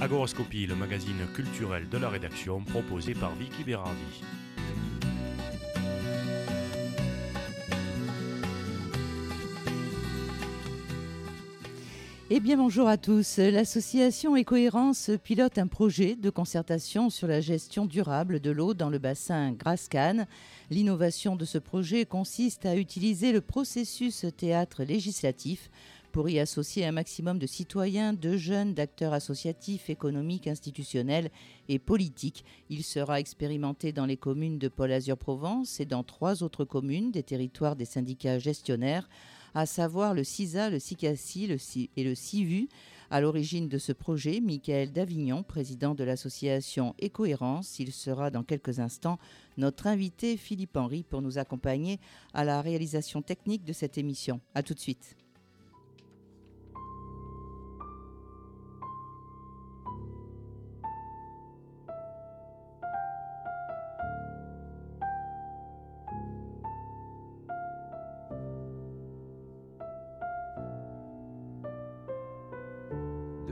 Agoroscopie, le magazine culturel de la rédaction proposé par Vicky Berardi. Eh bien bonjour à tous. L'association Écohérence pilote un projet de concertation sur la gestion durable de l'eau dans le bassin Grasse-Cannes. L'innovation de ce projet consiste à utiliser le processus théâtre législatif pour y associer un maximum de citoyens, de jeunes, d'acteurs associatifs, économiques, institutionnels et politiques. Il sera expérimenté dans les communes de Paul Azur Provence et dans trois autres communes des territoires des syndicats gestionnaires à savoir le CISA, le CICASI et le CIVU. À l'origine de ce projet, Michael Davignon, président de l'association Écohérence. Il sera dans quelques instants notre invité Philippe Henry pour nous accompagner à la réalisation technique de cette émission. A tout de suite.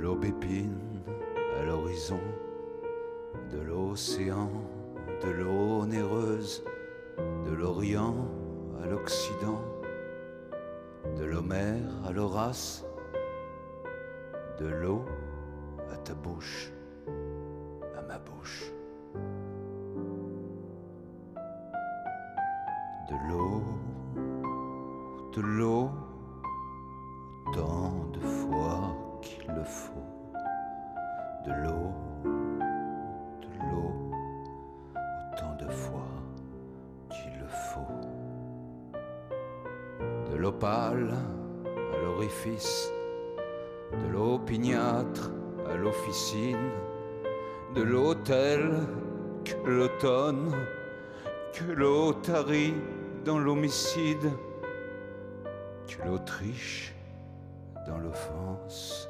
L'aubépine à l'horizon, de l'océan, de l'eau néreuse, de l'Orient à l'Occident, de l'Homère à l'Horace, de l'eau à ta bouche, à ma bouche. De l'eau, de l'eau, de l'eau, de l'eau, autant de fois qu'il le faut. De l'opale à l'orifice, de l'opiniâtre à l'officine, de l'hôtel que l'automne, que l'eau tarie dans l'homicide, que l'Autriche dans l'offense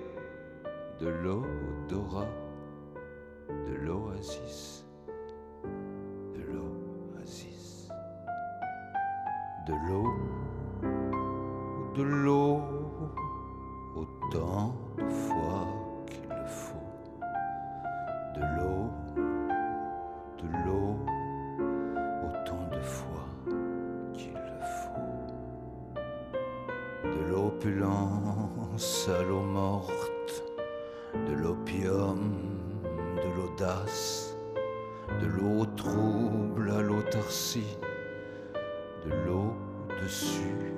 de l'odorat, de l'oasis, de l'oasis, de l'eau, de l'eau, autant fois qu'il le faut. De l'eau, de l'eau, autant de fois qu'il le faut. De l'opulence à l'eau morte, de l'opium, de l'audace, de l'eau trouble à l'autarcie, de l'eau dessus,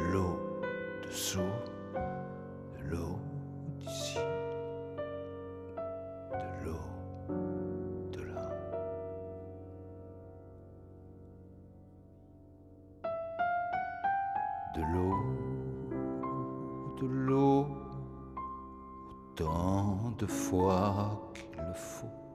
de l'eau dessous, de l'eau de l'eau, de l'eau, autant de fois qu'il le faut.